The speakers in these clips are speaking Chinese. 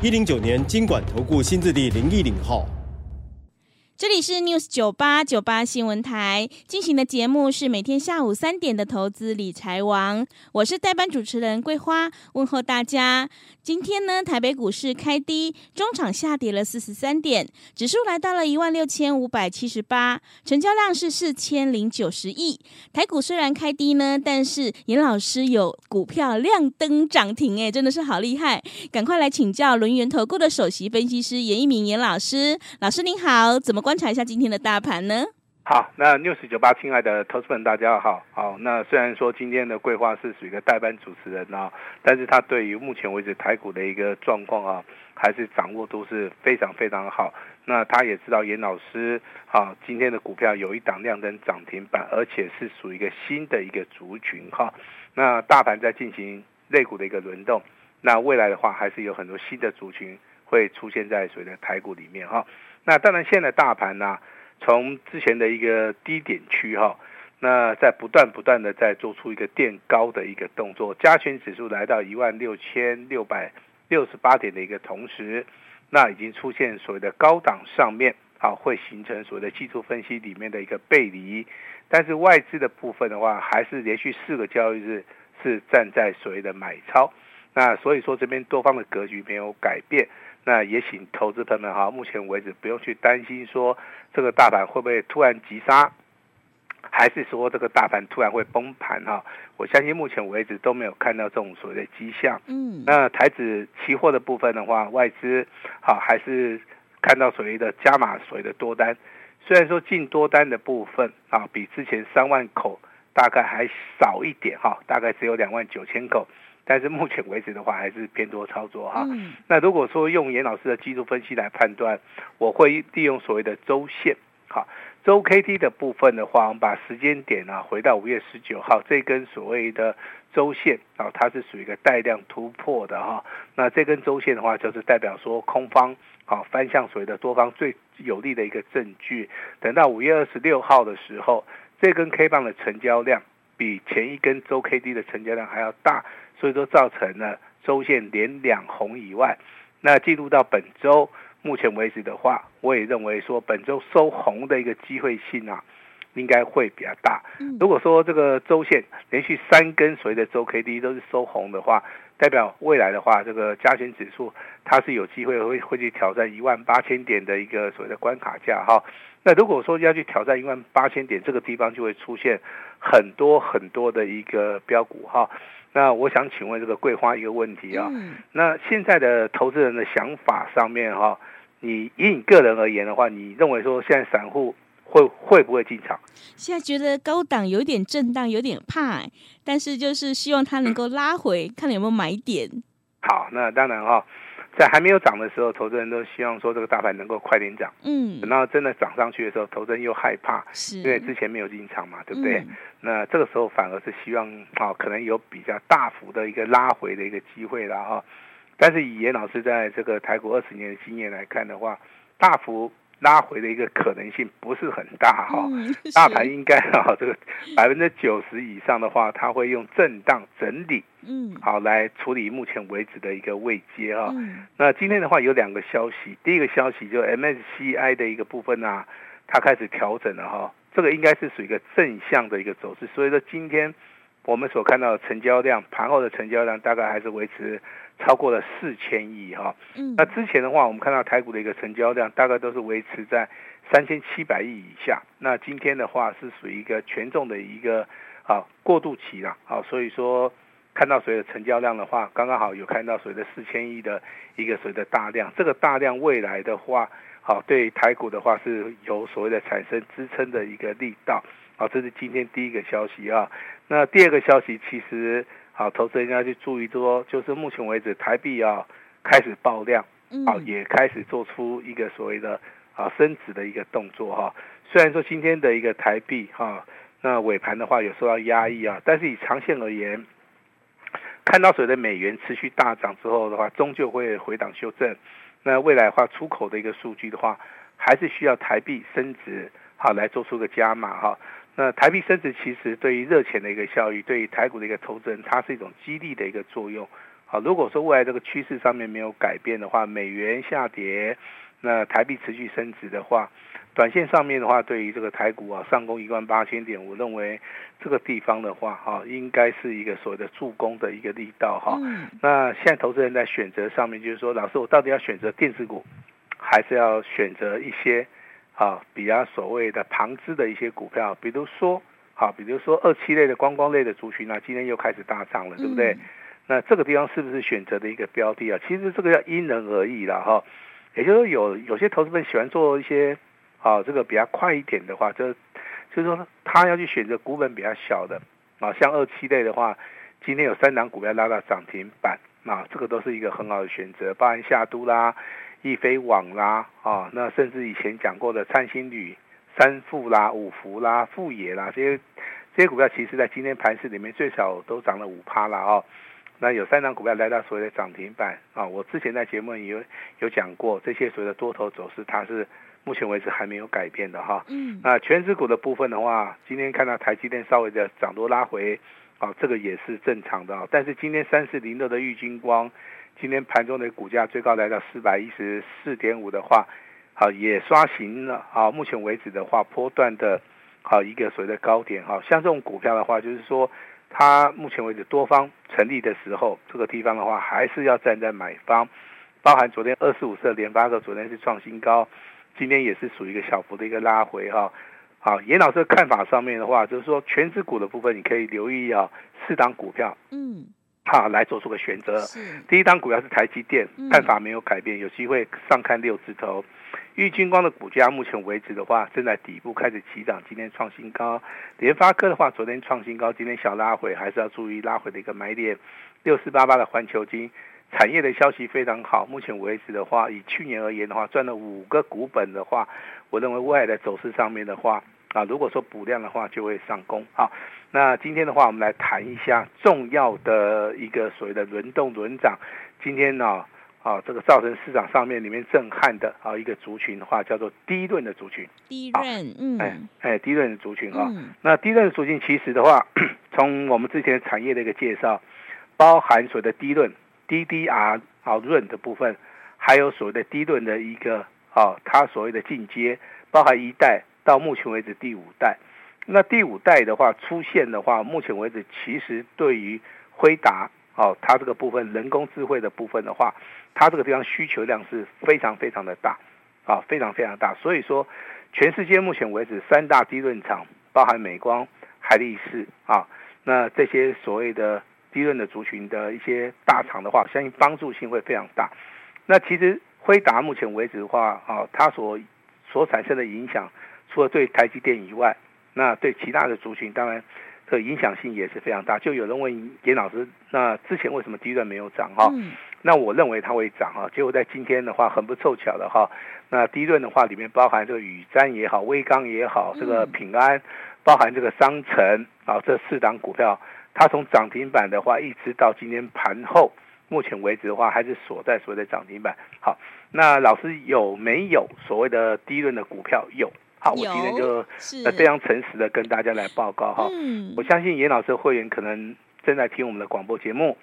一零九年，金管投顾新字第零一零号。这里是 News 九八九八新闻台进行的节目是每天下午三点的投资理财王，我是代班主持人桂花，问候大家。今天呢，台北股市开低，中场下跌了四十三点，指数来到了一万六千五百七十八，成交量是四千零九十亿。台股虽然开低呢，但是严老师有股票亮灯涨停，哎，真的是好厉害！赶快来请教轮源投顾的首席分析师严一民严老师，老师您好，怎么？观察一下今天的大盘呢？好，那 News 九八，亲爱的投资们，大家好。好，那虽然说今天的桂花是属于一个代班主持人啊，但是他对于目前为止台股的一个状况啊，还是掌握度是非常非常好。那他也知道严老师啊，今天的股票有一档亮灯涨停板，而且是属于一个新的一个族群哈。那大盘在进行类股的一个轮动，那未来的话，还是有很多新的族群会出现在所谓的台股里面哈。那当然，现在大盘呢、从之前的一个低点区哈，那在不断不断的在做出一个垫高的一个动作，加权指数来到一万六千六百六十八点的一个同时，那已经出现所谓的高档上面啊，会形成所谓的技术分析里面的一个背离，但是外资的部分的话，还是连续四个交易日是站在所谓的买超，那所以说这边多方的格局没有改变。那也请投资朋友们哈，目前为止不用去担心说这个大盘会不会突然急杀，还是说这个大盘突然会崩盘哈？我相信目前为止都没有看到这种所谓的迹象。嗯，那台指期货的部分的话，外资好还是看到所谓的加码所谓的多单，虽然说进多单的部分啊比之前三万口大概还少一点哈，大概只有两万九千口。但是目前为止的话，还是偏多操作哈。嗯、那如果说用严老师的技术分析来判断，我会利用所谓的周线，好，周 K D 的部分的话，我们把时间点啊回到五月十九号，这根所谓的周线啊，它是属于一个带量突破的哈。那这根周线的话，就是代表说空方好翻向所谓的多方最有利的一个证据。等到五月二十六号的时候，这根 K 棒的成交量比前一根周 K D 的成交量还要大。所以说造成了周线连两红以外，那进入到本周，目前为止的话，我也认为说本周收红的一个机会性啊，应该会比较大。如果说这个周线连续三根所谓的周 K D 都是收红的话，代表未来的话，这个加权指数它是有机会会会去挑战一万八千点的一个所谓的关卡价哈。那如果说要去挑战一万八千点，这个地方就会出现很多很多的一个标股哈。那我想请问这个桂花一个问题啊，嗯、那现在的投资人的想法上面哈，你以你个人而言的话，你认为说现在散户会会不会进场？现在觉得高档有点震荡，有点怕，但是就是希望它能够拉回，嗯、看有没有买点。好，那当然哈。在还没有涨的时候，投资人都希望说这个大盘能够快点涨。嗯，等到真的涨上去的时候，投资人又害怕，是因为之前没有进场嘛，对不对？嗯、那这个时候反而是希望啊，可能有比较大幅的一个拉回的一个机会了哈。但是以严老师在这个台股二十年的经验来看的话，大幅。拉回的一个可能性不是很大哈，嗯、大盘应该哈这个 百分之九十以上的话，它会用震荡整理，嗯，好来处理目前为止的一个位阶哈。嗯、那今天的话有两个消息，第一个消息就 MSCI 的一个部分啊，它开始调整了哈，这个应该是属于一个正向的一个走势，所以说今天我们所看到的成交量，盘后的成交量大概还是维持。超过了四千亿哈，嗯，那之前的话，我们看到台股的一个成交量大概都是维持在三千七百亿以下。那今天的话是属于一个权重的一个啊过渡期了，好，所以说看到所谓的成交量的话，刚刚好有看到所谓的四千亿的一个所谓的大量，这个大量未来的话，好对台股的话是有所谓的产生支撑的一个力道，好，这是今天第一个消息啊。那第二个消息其实。好，投资人要去注意说，就是目前为止台币啊开始爆量，啊，嗯、也开始做出一个所谓的啊升值的一个动作哈。虽然说今天的一个台币哈，那尾盘的话有受到压抑啊，但是以长线而言，看到所谓的美元持续大涨之后的话，终究会回档修正。那未来的话，出口的一个数据的话，还是需要台币升值好来做出个加码哈。那台币升值其实对于热钱的一个效益，对于台股的一个投资人，它是一种激励的一个作用。好，如果说未来这个趋势上面没有改变的话，美元下跌，那台币持续升值的话，短线上面的话，对于这个台股啊上攻一万八千点，我认为这个地方的话哈，应该是一个所谓的助攻的一个力道哈。嗯、那现在投资人在选择上面，就是说，老师我到底要选择电子股，还是要选择一些啊比较所谓的旁支的一些股票，比如说好，比如说二七类的观光类的族群啊，今天又开始大涨了，对不对？嗯、那这个地方是不是选择的一个标的啊？其实这个要因人而异了哈。也就是说有，有有些投资人喜欢做一些啊，这个比较快一点的话，就就是说他要去选择股本比较小的啊，像二七类的话，今天有三档股票拉到涨停板啊，这个都是一个很好的选择，包含夏都啦、易飞网啦啊，那甚至以前讲过的灿星旅、三富啦、五福啦、富野啦这些这些股票，其实在今天盘市里面最少都涨了五趴了啊。那有三档股票来到所谓的涨停板啊，我之前在节目里有有讲过，这些所谓的多头走势，它是目前为止还没有改变的哈。嗯。那全指股的部分的话，今天看到台积电稍微的涨多拉回，啊，这个也是正常的。但是今天三四零六的玉金光，今天盘中的股价最高来到四百一十四点五的话，好，也刷新了啊。目前为止的话，波段的，好一个所谓的高点哈。像这种股票的话，就是说。它目前为止多方成立的时候，这个地方的话还是要站在买方，包含昨天二四五四联发科昨天是创新高，今天也是属于一个小幅的一个拉回哈。好，严老师的看法上面的话，就是说全值股的部分你可以留意啊，四档股票，嗯，好来做出个选择。是第一档股票是台积电，看法没有改变，有机会上看六字头。玉晶光的股价目前为止的话，正在底部开始起涨，今天创新高。联发科的话，昨天创新高，今天小拉回，还是要注意拉回的一个买点。六四八八的环球金产业的消息非常好，目前为止的话，以去年而言的话，赚了五个股本的话，我认为未来的走势上面的话，啊，如果说补量的话，就会上攻。好，那今天的话，我们来谈一下重要的一个所谓的轮动轮涨。今天呢、啊？啊，这个造成市场上面里面震撼的啊一个族群的话，叫做低润的族群。低润，嗯，哎哎，低润的族群啊。嗯、那低润的族群其实的话，从我们之前产业的一个介绍，包含所谓的低润 DDR 啊润的部分，还有所谓的低润的一个啊，它所谓的进阶，包含一代到目前为止第五代。那第五代的话出现的话，目前为止其实对于辉达。哦，它这个部分人工智慧的部分的话，它这个地方需求量是非常非常的大，啊，非常非常大。所以说，全世界目前为止三大低润厂，包含美光、海力士啊，那这些所谓的低润的族群的一些大厂的话，相信帮助性会非常大。那其实辉达目前为止的话，啊，它所所产生的影响，除了对台积电以外，那对其他的族群当然。这个影响性也是非常大，就有人问严老师，那之前为什么低段没有涨哈？嗯、那我认为它会涨哈，结果在今天的话很不凑巧的哈，那低润的话里面包含这个宇瞻也好，威刚也好，这个平安，包含这个商城啊，这四档股票，它从涨停板的话一直到今天盘后，目前为止的话还是锁在所谓的涨停板。好，那老师有没有所谓的低润的股票？有。好，我今天就呃非常诚实的跟大家来报告哈。嗯，我相信严老师的会员可能正在听我们的广播节目，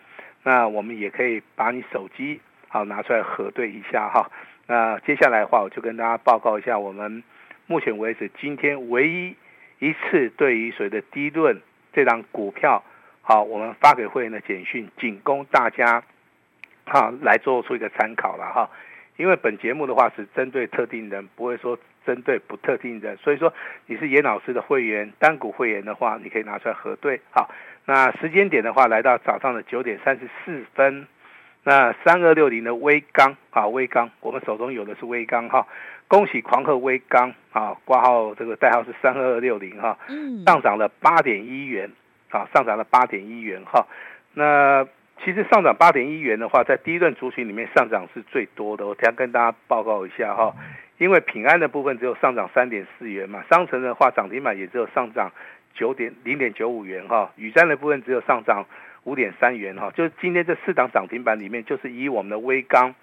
那我们也可以把你手机好拿出来核对一下哈。那接下来的话，我就跟大家报告一下我们目前为止今天唯一一次对于所谓的低论这档股票，好，我们发给会员的简讯，仅供大家哈来做出一个参考了哈。因为本节目的话是针对特定人，不会说。针对不特定的，所以说你是严老师的会员，单股会员的话，你可以拿出来核对。好，那时间点的话，来到早上的九点三十四分。那三二六零的微钢啊，微钢，我们手中有的是微钢哈，恭喜狂贺微钢啊，挂号这个代号是三二六零哈，上涨了八点一元啊，上涨了八点一元哈。那其实上涨八点一元的话，在第一段族群里面上涨是最多的。我等下跟大家报告一下哈，因为平安的部分只有上涨三点四元嘛，商城的话涨停板也只有上涨九点零点九五元哈，雨山的部分只有上涨五点三元哈，就是今天这四档涨停板里面，就是以我们的威刚，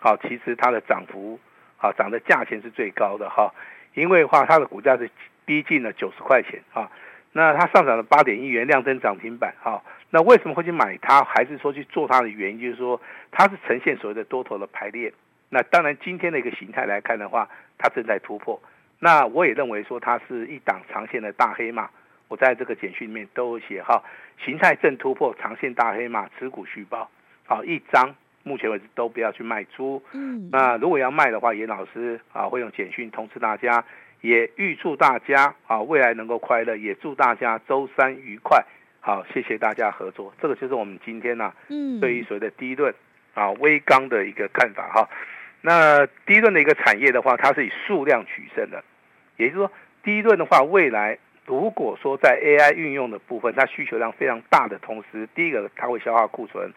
好，其实它的涨幅，好涨的价钱是最高的哈，因为的话它的股价是逼近了九十块钱啊，那它上涨了八点一元，亮灯涨停板哈，那为什么会去买它，还是说去做它的原因，就是说它是呈现所谓的多头的排列，那当然今天的一个形态来看的话，它正在突破，那我也认为说它是一档长线的大黑马。我在这个简讯里面都有写哈，形态正突破，长线大黑马，持股续报，好一张，目前为止都不要去卖出。嗯，那如果要卖的话，严老师啊会用简讯通知大家，也预祝大家啊未来能够快乐，也祝大家周三愉快。好，谢谢大家合作。这个就是我们今天呢、啊，嗯，对于所谓的第一轮啊威刚的一个看法哈。那第一轮的一个产业的话，它是以数量取胜的，也就是说第一轮的话未来。如果说在 AI 运用的部分，它需求量非常大的同时，第一个它会消化库存，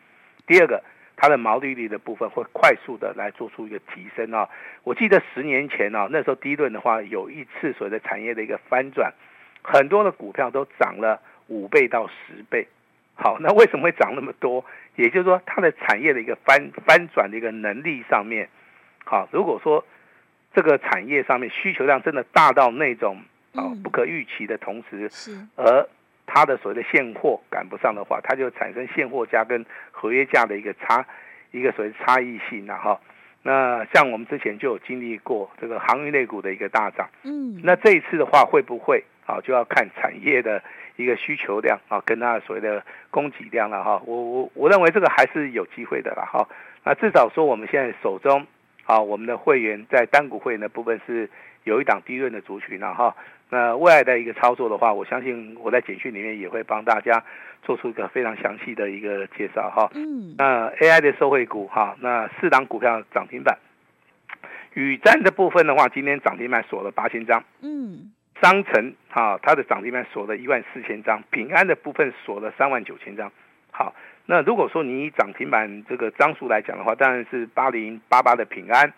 第二个它的毛利率的部分会快速的来做出一个提升啊。我记得十年前啊，那时候第一轮的话有一次所谓的产业的一个翻转，很多的股票都涨了五倍到十倍。好，那为什么会涨那么多？也就是说，它的产业的一个翻翻转的一个能力上面，好，如果说这个产业上面需求量真的大到那种。啊，不可预期的同时，是而它的所谓的现货赶不上的话，它就产生现货价跟合约价的一个差，一个所谓差异性了哈。那像我们之前就有经历过这个航运类股的一个大涨，嗯，那这一次的话会不会啊？就要看产业的一个需求量啊，跟它所谓的供给量了哈。我我我认为这个还是有机会的了哈。那至少说我们现在手中啊，我们的会员在单股会员的部分是有一档低润的族群了哈。那未来的一个操作的话，我相信我在简讯里面也会帮大家做出一个非常详细的一个介绍哈。嗯。那 AI 的受惠股哈，那四档股票涨停板，宇瞻的部分的话，今天涨停板锁了八千张。嗯。商城哈，它的涨停板锁了一万四千张，平安的部分锁了三万九千张。好，那如果说你以涨停板这个张数来讲的话，当然是八零八八的平安。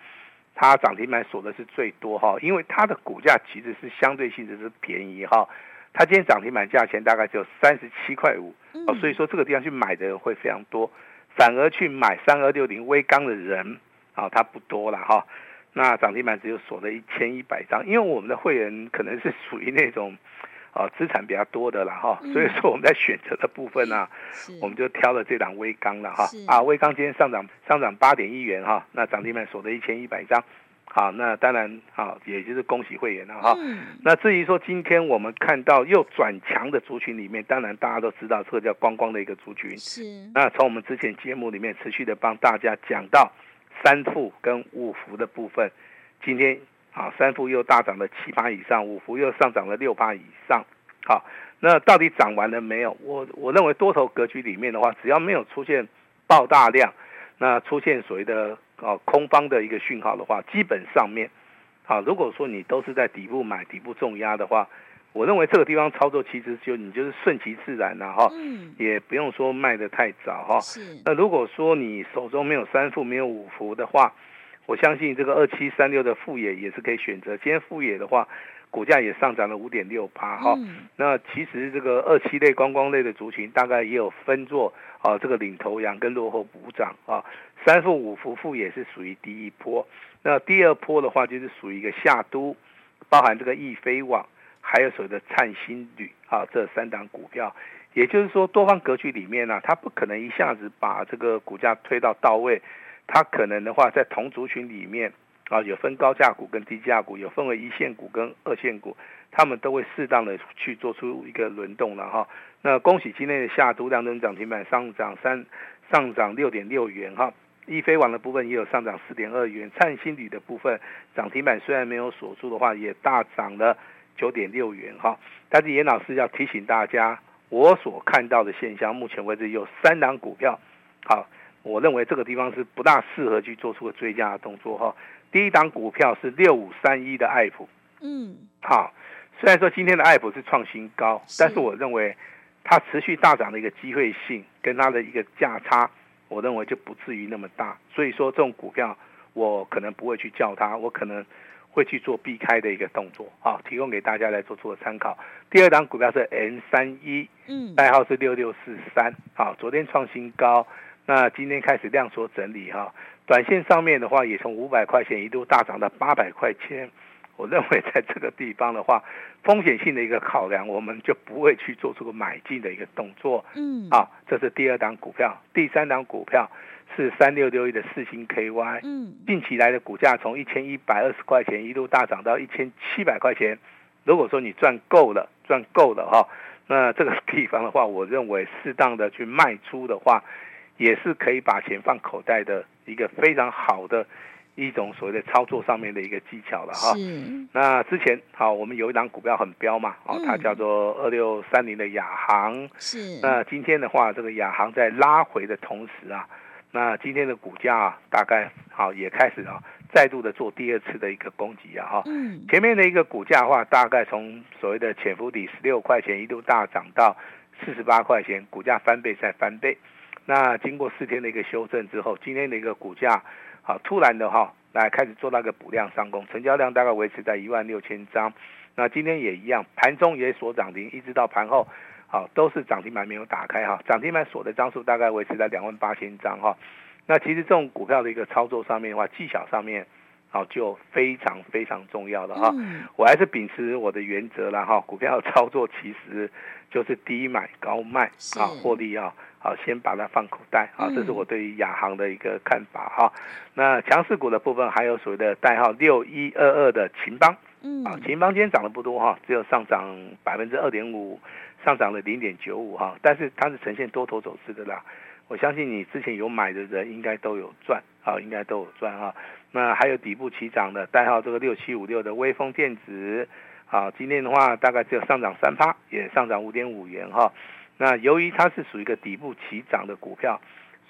它涨停板锁的是最多哈，因为它的股价其实是相对性质是便宜哈，它今天涨停板价钱大概只有三十七块五，哦所以说这个地方去买的人会非常多，反而去买三二六零微钢的人啊，它不多了哈，那涨停板只有锁了一千一百张，因为我们的会员可能是属于那种。啊，资产比较多的了哈，所以说我们在选择的部分呢、我们就挑了这档微钢了哈。啊，微钢今天上涨上涨八点一元哈，那涨停板锁的一千一百张。好，那当然好，也就是恭喜会员了哈。嗯、那至于说今天我们看到又转强的族群里面，当然大家都知道这个叫光光的一个族群。是。那从我们之前节目里面持续的帮大家讲到三富跟五福的部分，今天。好，三富又大涨了七八以上，五幅又上涨了六八以上。好，那到底涨完了没有？我我认为多头格局里面的话，只要没有出现爆大量，那出现所谓的啊空方的一个讯号的话，基本上面，好，如果说你都是在底部买底部重压的话，我认为这个地方操作其实就你就是顺其自然了哈，嗯也不用说卖得太早哈。那如果说你手中没有三幅没有五幅的话，我相信这个二七三六的富野也是可以选择。今天富野的话，股价也上涨了五点六趴哈。那其实这个二七类、观光类的族群，大概也有分作啊，这个领头羊跟落后补涨啊。三富、五福、富也是属于第一波，那第二波的话就是属于一个夏都，包含这个易飞网，还有所谓的灿星旅啊，这三档股票。也就是说，多方格局里面呢、啊，它不可能一下子把这个股价推到到位。它可能的话，在同族群里面啊，有分高价股跟低价股，有分为一线股跟二线股，他们都会适当的去做出一个轮动了哈。那恭喜今天的下都亮灯涨停板上涨三上涨六点六元哈，易飞网的部分也有上涨四点二元，灿星旅的部分涨停板虽然没有锁住的话，也大涨了九点六元哈。但是严老师要提醒大家，我所看到的现象，目前为止有三档股票好。我认为这个地方是不大适合去做出个追加的动作哈。第一档股票是六五三一的爱普，嗯，好，虽然说今天的爱普是创新高，但是我认为它持续大涨的一个机会性跟它的一个价差，我认为就不至于那么大。所以说这种股票，我可能不会去叫它，我可能会去做避开的一个动作啊，提供给大家来做做参考。第二档股票是 N 三一，嗯，代号是六六四三，好，昨天创新高，那今天开始量缩整理哈，短线上面的话也从五百块钱一度大涨到八百块钱。我认为在这个地方的话，风险性的一个考量，我们就不会去做出个买进的一个动作。嗯，啊，这是第二档股票，第三档股票是三六六一的四星 KY。嗯，近期来的股价从一千一百二十块钱一路大涨到一千七百块钱。如果说你赚够了，赚够了哈，那这个地方的话，我认为适当的去卖出的话，也是可以把钱放口袋的一个非常好的。一种所谓的操作上面的一个技巧了哈。那之前好，我们有一档股票很飙嘛，哦，它叫做二六三零的亚航。是。那今天的话，这个亚航在拉回的同时啊，那今天的股价啊，大概好也开始啊，再度的做第二次的一个攻击啊哈。嗯。前面的一个股价的话，大概从所谓的潜伏底十六块钱一度大涨到四十八块钱，股价翻倍再翻倍。那经过四天的一个修正之后，今天的一个股价。好，突然的哈，来开始做那个补量上攻，成交量大概维持在一万六千张。那今天也一样，盘中也锁涨停，一直到盘后，好，都是涨停板没有打开哈，涨停板锁的张数大概维持在两万八千张哈。那其实这种股票的一个操作上面的话，技巧上面，好就非常非常重要的哈。我还是秉持我的原则了哈，股票操作其实就是低买高卖啊，获利啊。好，先把它放口袋。啊，这是我对于亚航的一个看法哈。那强势股的部分还有所谓的代号六一二二的秦邦。嗯，啊，秦邦今天涨得不多哈，只有上涨百分之二点五，上涨了零点九五哈。但是它是呈现多头走势的啦。我相信你之前有买的人应该都有赚，啊，应该都有赚哈。那还有底部起涨的代号这个六七五六的微风电子。啊，今天的话大概只有上涨三趴，也上涨五点五元哈。那由于它是属于一个底部起涨的股票，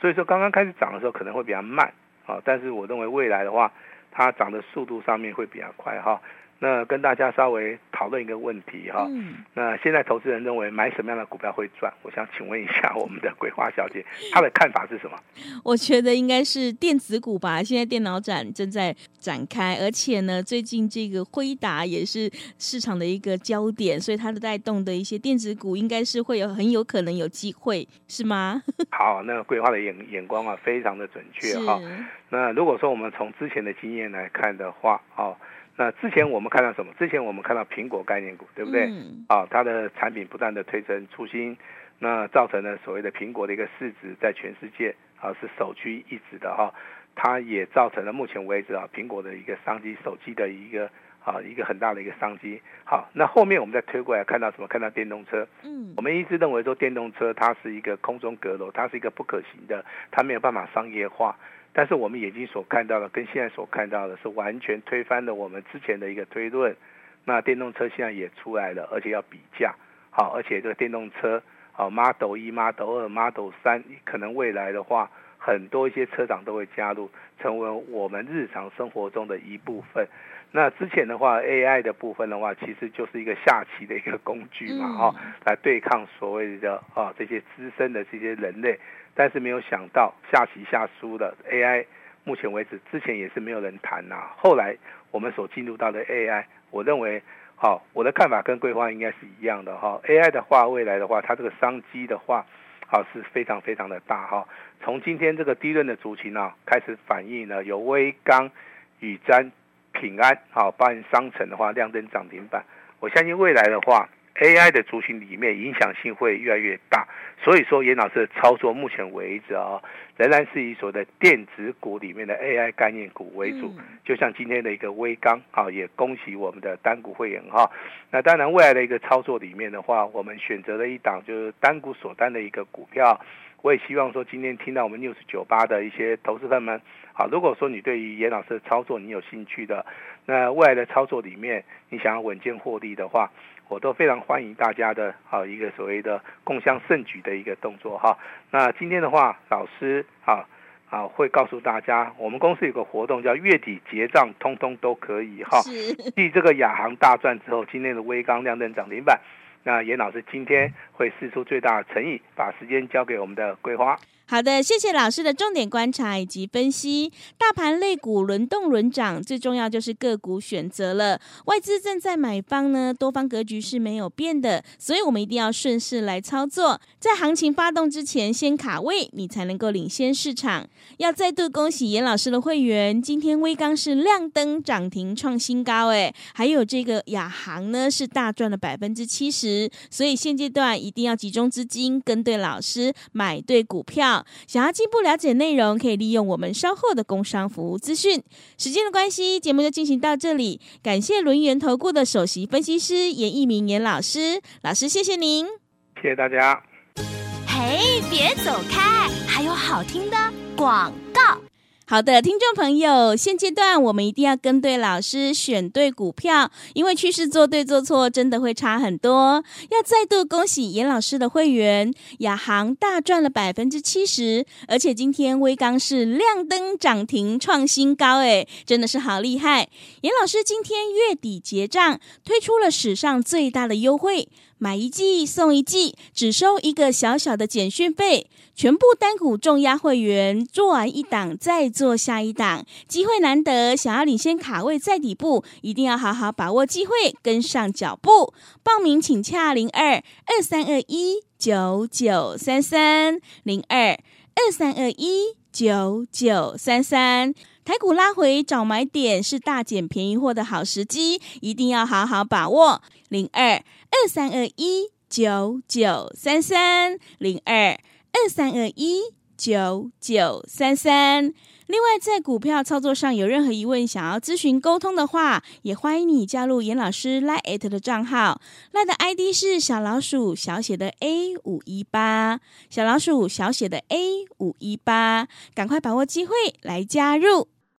所以说刚刚开始涨的时候可能会比较慢啊，但是我认为未来的话，它涨的速度上面会比较快哈。那跟大家稍微讨论一个问题哈，嗯、那现在投资人认为买什么样的股票会赚？我想请问一下我们的桂花小姐，她的看法是什么？我觉得应该是电子股吧。现在电脑展正在展开，而且呢，最近这个辉达也是市场的一个焦点，所以它的带动的一些电子股应该是会有很有可能有机会，是吗？好，那桂花的眼眼光啊，非常的准确哈。是那如果说我们从之前的经验来看的话，哦。那之前我们看到什么？之前我们看到苹果概念股，对不对？嗯。啊，它的产品不断的推陈出新，那造成了所谓的苹果的一个市值在全世界啊是首屈一指的哈。它也造成了目前为止啊苹果的一个商机，手机的一个啊一个很大的一个商机。好，那后面我们再推过来看到什么？看到电动车。嗯。我们一直认为说电动车它是一个空中阁楼，它是一个不可行的，它没有办法商业化。但是我们眼睛所看到的跟现在所看到的是完全推翻了我们之前的一个推论。那电动车现在也出来了，而且要比价，好，而且这个电动车，好，Model 一、Model 二、Model 三，可能未来的话，很多一些车厂都会加入，成为我们日常生活中的一部分。那之前的话，AI 的部分的话，其实就是一个下棋的一个工具嘛，哈，来对抗所谓的啊这些资深的这些人类。但是没有想到下棋下输了 AI，目前为止之前也是没有人谈呐。后来我们所进入到的 AI，我认为，好，我的看法跟桂花应该是一样的哈。AI 的话，未来的话，它这个商机的话，好是非常非常的大哈。从今天这个低润的族群呢，开始反映了有威刚、宇瞻、平安，好，包含商城的话亮灯涨停板。我相信未来的话。AI 的族群里面影响性会越来越大，所以说严老师的操作目前为止啊，仍然是以所谓的电子股里面的 AI 概念股为主。就像今天的一个微刚啊，也恭喜我们的单股会员哈。那当然未来的一个操作里面的话，我们选择了一档就是单股锁单的一个股票。我也希望说今天听到我们 News 九八的一些投资朋友们，好，如果说你对于严老师的操作你有兴趣的，那未来的操作里面你想要稳健获利的话。我都非常欢迎大家的啊一个所谓的共襄盛举的一个动作哈。那今天的话，老师啊啊会告诉大家，我们公司有个活动叫月底结账，通通都可以哈。继这个亚航大赚之后，今天的威刚亮灯涨停板，那严老师今天会试出最大的诚意，把时间交给我们的桂花。好的，谢谢老师的重点观察以及分析。大盘类股轮动轮涨，最重要就是个股选择了。外资正在买方呢，多方格局是没有变的，所以我们一定要顺势来操作。在行情发动之前，先卡位，你才能够领先市场。要再度恭喜严老师的会员，今天威刚是亮灯涨停创新高，诶，还有这个亚航呢是大赚了百分之七十，所以现阶段一定要集中资金，跟对老师，买对股票。想要进一步了解内容，可以利用我们稍后的工商服务资讯。时间的关系，节目就进行到这里。感谢轮源投顾的首席分析师严一鸣严老师，老师谢谢您，谢谢大家。嘿，别走开，还有好听的广告。好的，听众朋友，现阶段我们一定要跟对老师，选对股票，因为趋势做对做错真的会差很多。要再度恭喜严老师的会员，亚航大赚了百分之七十，而且今天威刚是亮灯涨停创新高，诶，真的是好厉害！严老师今天月底结账，推出了史上最大的优惠。买一季送一季，只收一个小小的简讯费。全部单股重压会员做完一档再做下一档，机会难得，想要领先卡位在底部，一定要好好把握机会，跟上脚步。报名请洽零二二三二一九九三三零二二三二一九九三三。台股拉回找买点是大捡便宜货的好时机，一定要好好把握零二。二三二一九九三三零二二三二一九九三三。另外，在股票操作上有任何疑问，想要咨询沟通的话，也欢迎你加入严老师 LINE@ 的账号，LINE 的 ID 是小老鼠小写的 A 五一八，小老鼠小写的 A 五一八，赶快把握机会来加入。